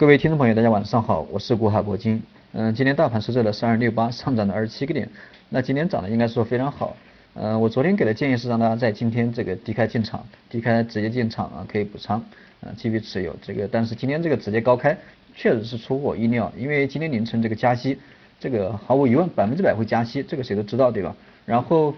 各位听众朋友，大家晚上好，我是古海铂金。嗯，今天大盘收在了三二六八，上涨了二十七个点。那今天涨得应该说非常好。嗯，我昨天给的建议是让大家在今天这个低开进场，低开直接进场啊，可以补仓啊，继续持有这个。但是今天这个直接高开，确实是出乎我意料，因为今天凌晨这个加息，这个毫无疑问百分之百会加息，这个谁都知道对吧？然后。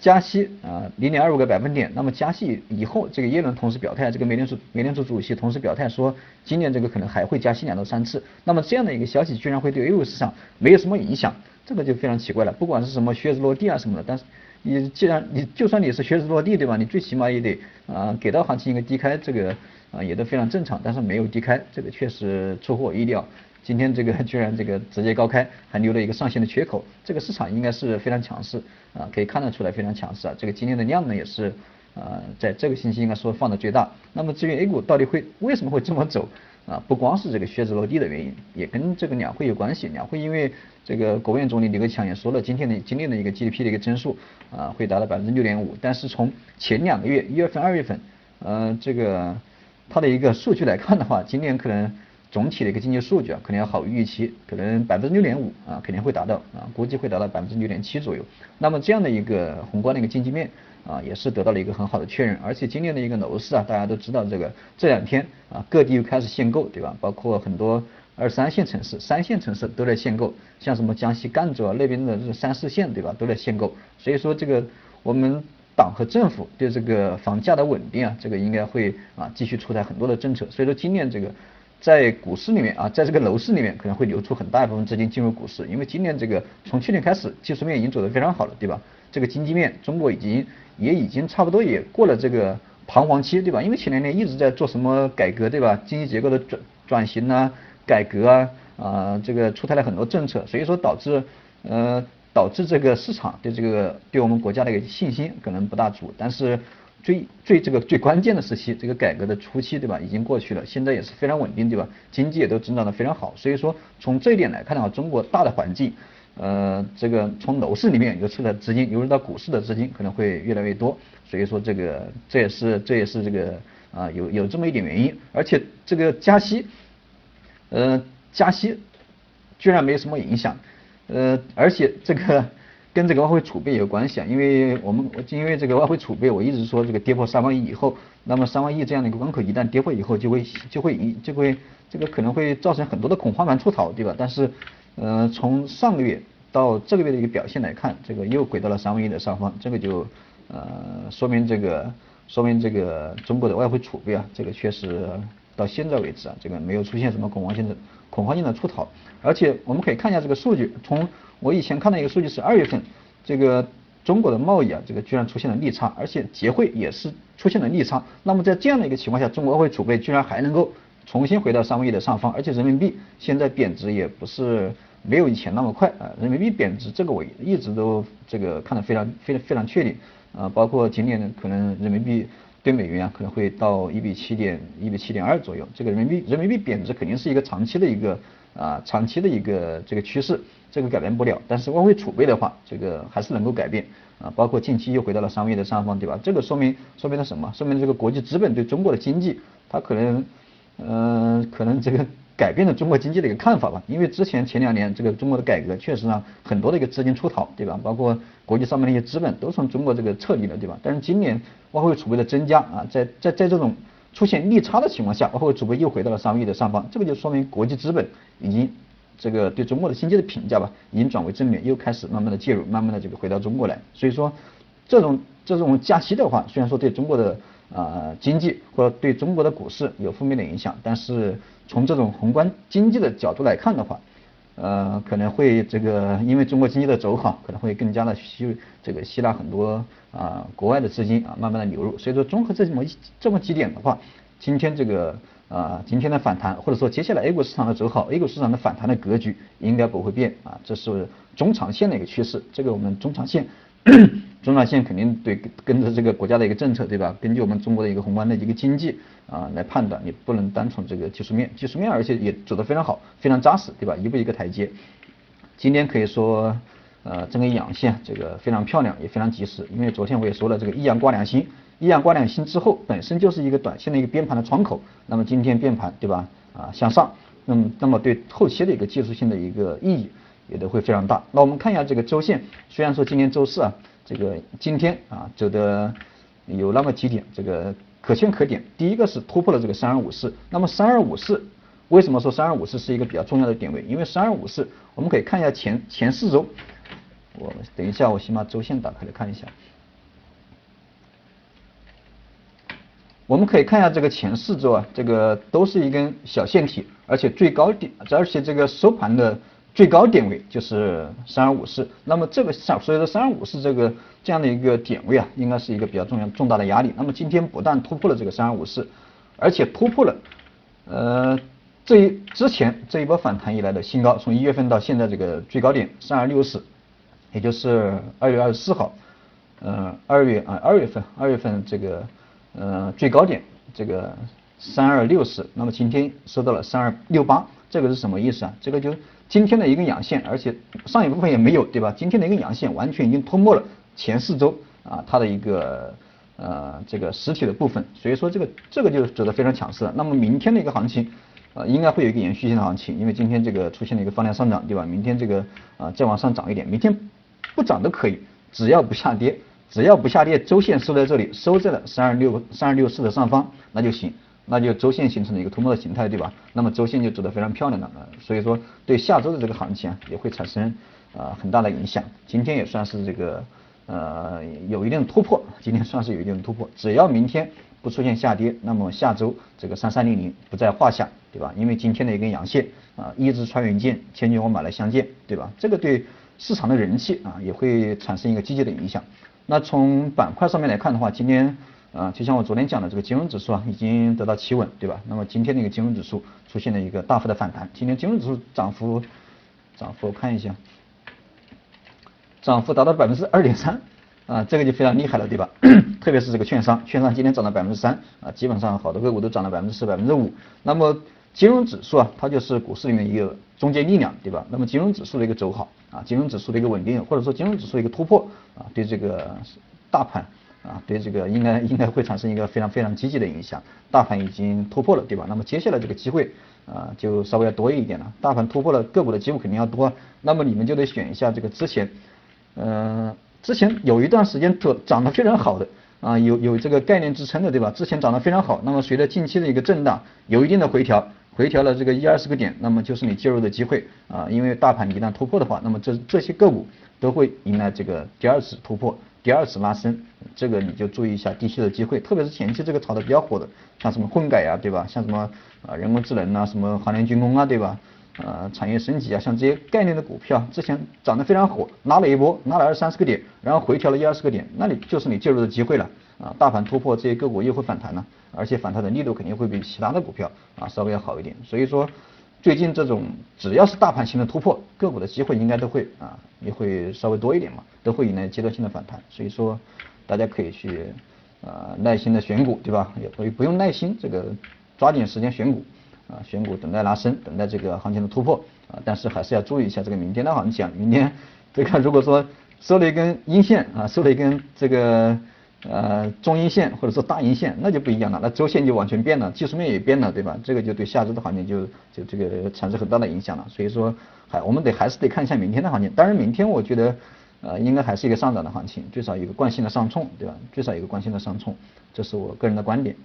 加息啊，零点二五个百分点。那么加息以后，这个耶伦同时表态，这个美联储美联储主席同时表态说，今年这个可能还会加息两到三次。那么这样的一个消息居然会对 A 股市场没有什么影响，这个就非常奇怪了。不管是什么靴子落地啊什么的，但是你既然你就算你是靴子落地对吧？你最起码也得啊给到行情一个低开，这个啊也都非常正常。但是没有低开，这个确实出乎我意料。今天这个居然这个直接高开，还留了一个上限的缺口，这个市场应该是非常强势啊，可以看得出来非常强势啊。这个今天的量呢也是呃，在这个星期应该说放的最大。那么至于 A 股到底会为什么会这么走啊？不光是这个靴子落地的原因，也跟这个两会有关系。两会因为这个国务院总理李克强也说了，今天的今年的一个 GDP 的一个增速啊会达到百分之六点五，但是从前两个月一月份、二月份，呃这个它的一个数据来看的话，今年可能。总体的一个经济数据啊，可能要好于预期，可能百分之六点五啊，肯定会达到啊，估计会达到百分之六点七左右。那么这样的一个宏观的一个经济面啊，也是得到了一个很好的确认。而且今年的一个楼市啊，大家都知道这个这两天啊，各地又开始限购，对吧？包括很多二三线城市、三线城市都在限购，像什么江西赣州啊那边的这三四线，对吧？都在限购。所以说这个我们党和政府对这个房价的稳定啊，这个应该会啊继续出台很多的政策。所以说今年这个。在股市里面啊，在这个楼市里面可能会流出很大一部分资金进入股市，因为今年这个从去年开始技术面已经走得非常好了，对吧？这个经济面中国已经也已经差不多也过了这个彷徨期，对吧？因为前两年一直在做什么改革，对吧？经济结构的转转型啊、改革啊，啊这个出台了很多政策，所以说导致呃导致这个市场对这个对我们国家的一个信心可能不大足，但是。最最这个最关键的时期，这个改革的初期，对吧？已经过去了，现在也是非常稳定，对吧？经济也都增长的非常好，所以说从这一点来看的话，中国大的环境，呃，这个从楼市里面流出的资金流入到股市的资金可能会越来越多，所以说这个这也是这也是这个啊有有这么一点原因，而且这个加息，呃，加息居然没什么影响，呃，而且这个。跟这个外汇储备有关系啊，因为我们因为这个外汇储备，我一直说这个跌破三万亿以后，那么三万亿这样的一个关口一旦跌破以后，就会就会一就会这个可能会造成很多的恐慌盘出逃，对吧？但是，呃，从上个月到这个月的一个表现来看，这个又回到了三万亿的上方，这个就呃说明这个说明这个中国的外汇储备啊，这个确实到现在为止啊，这个没有出现什么恐慌性的恐慌性的出逃，而且我们可以看一下这个数据，从我以前看到一个数据是二月份，这个中国的贸易啊，这个居然出现了逆差，而且结汇也是出现了逆差。那么在这样的一个情况下，中国外汇储备居然还能够重新回到三万亿的上方，而且人民币现在贬值也不是没有以前那么快啊。人民币贬值这个我一直都这个看得非常非常非常确定啊，包括今年可能人民币对美元啊可能会到一比七点一比七点二左右，这个人民币人民币贬值肯定是一个长期的一个。啊，长期的一个这个趋势，这个改变不了。但是外汇储备的话，这个还是能够改变啊。包括近期又回到了三万的上方，对吧？这个说明说明了什么？说明这个国际资本对中国的经济，它可能，嗯，可能这个改变了中国经济的一个看法吧。因为之前前两年这个中国的改革确实让很多的一个资金出逃，对吧？包括国际上面的一些资本都从中国这个撤离了，对吧？但是今年外汇储备的增加啊，在在在这种。出现逆差的情况下，外汇储备又回到了三万亿的上方，这个就说明国际资本已经这个对中国的经济的评价吧，已经转为正面，又开始慢慢的介入，慢慢的这个回到中国来。所以说，这种这种加息的话，虽然说对中国的啊经济或者对中国的股市有负面的影响，但是从这种宏观经济的角度来看的话，呃，可能会这个因为中国经济的走好，可能会更加的吸这个吸纳很多啊国外的资金啊慢慢的流入，所以说综合这么这么几点的话，今天这个啊今天的反弹或者说接下来 A 股市场的走好，A 股市场的反弹的格局应该不会变啊，这是中长线的一个趋势，这个我们中长线。中长线肯定对跟着这个国家的一个政策，对吧？根据我们中国的一个宏观的一个经济啊来判断，你不能单从这个技术面，技术面而且也走得非常好，非常扎实，对吧？一步一个台阶。今天可以说，呃，整个阳线这个非常漂亮，也非常及时。因为昨天我也说了，这个一阳挂两星，一阳挂两星之后，本身就是一个短线的一个边盘的窗口。那么今天变盘，对吧？啊，向上。那么那么对后期的一个技术性的一个意义也都会非常大。那我们看一下这个周线，虽然说今天周四啊，这个今天啊走的有那么几点这个可圈可点。第一个是突破了这个三二五四，那么三二五四为什么说三二五四是一个比较重要的点位？因为三二五四我们可以看一下前前四周，我等一下我先把周线打开来看一下。我们可以看一下这个前四周啊，这个都是一根小线体，而且最高点，而且这个收盘的最高点位就是三二五四。那么这个三，所以说三二五四这个这样的一个点位啊，应该是一个比较重要重大的压力。那么今天不但突破了这个三二五四，而且突破了呃这一之前这一波反弹以来的新高，从一月份到现在这个最高点三二六四，也就是二月二十四号，呃二月啊二月份二月份这个。呃，最高点这个三二六四，那么今天收到了三二六八，这个是什么意思啊？这个就今天的一个阳线，而且上一部分也没有，对吧？今天的一个阳线完全已经吞没了前四周啊它的一个呃这个实体的部分，所以说这个这个就走得非常强势了。那么明天的一个行情呃应该会有一个延续性的行情，因为今天这个出现了一个放量上涨，对吧？明天这个啊再往上涨一点，明天不涨都可以，只要不下跌。只要不下跌，周线收在这里，收在了三二六三二六四的上方，那就行，那就周线形成了一个突破的形态，对吧？那么周线就走得非常漂亮了，所以说对下周的这个行情啊也会产生啊很大的影响。今天也算是这个呃有一定的突破，今天算是有一定的突破。只要明天不出现下跌，那么下周这个三三零零不在话下，对吧？因为今天的一根阳线啊，一支穿云箭，千军万马来相见，对吧？这个对市场的人气啊也会产生一个积极的影响。那从板块上面来看的话，今天啊，就像我昨天讲的，这个金融指数啊已经得到企稳，对吧？那么今天那个金融指数出现了一个大幅的反弹，今天金融指数涨幅涨幅我看一下，涨幅达到百分之二点三啊，这个就非常厉害了，对吧？特别是这个券商，券商今天涨了百分之三啊，基本上好多个股都涨了百分之四、百分之五。那么金融指数啊，它就是股市里面一个中坚力量，对吧？那么金融指数的一个走好啊，金融指数的一个稳定，或者说金融指数的一个突破啊，对这个大盘啊，对这个应该应该会产生一个非常非常积极的影响。大盘已经突破了，对吧？那么接下来这个机会啊，就稍微要多一点了。大盘突破了，个股的机会肯定要多，那么你们就得选一下这个之前，嗯，之前有一段时间涨涨得非常好的。啊，有有这个概念支撑的，对吧？之前涨得非常好，那么随着近期的一个震荡，有一定的回调，回调了这个一二十个点，那么就是你介入的机会啊。因为大盘一旦突破的话，那么这这些个股都会迎来这个第二次突破，第二次拉升，这个你就注意一下低吸的机会，特别是前期这个炒的比较火的，像什么混改呀，对吧？像什么啊人工智能啊，什么航天军工啊，对吧？呃，产业升级啊，像这些概念的股票，之前涨得非常火，拉了一波，拉了二三十个点，然后回调了一二十个点，那你就是你介入的机会了啊。大盘突破，这些个股又会反弹了，而且反弹的力度肯定会比其他的股票啊稍微要好一点。所以说，最近这种只要是大盘型的突破，个股的机会应该都会啊也会稍微多一点嘛，都会迎来阶段性的反弹。所以说，大家可以去啊耐心的选股，对吧？也不不用耐心，这个抓紧时间选股。啊，选股等待拉升，等待这个行情的突破啊，但是还是要注意一下这个明天的行情。明天这个如果说收了一根阴线啊，收了一根这个呃中阴线或者是大阴线，那就不一样了，那周线就完全变了，技术面也变了，对吧？这个就对下周的行情就就这个产生很大的影响了。所以说还我们得还是得看一下明天的行情。当然明天我觉得呃应该还是一个上涨的行情，最少一个惯性的上冲，对吧？最少一个惯性的上冲，这是我个人的观点。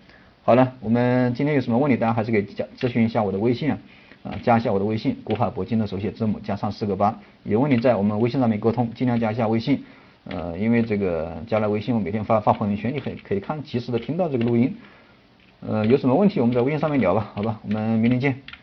好了，我们今天有什么问题，大家还是可以加咨询一下我的微信啊，啊，加一下我的微信，古海铂金的手写字母加上四个八，有问题在我们微信上面沟通，尽量加一下微信，呃，因为这个加了微信，我每天发发朋友圈，你可以可以看及时的听到这个录音，呃，有什么问题我们在微信上面聊吧，好吧，我们明天见。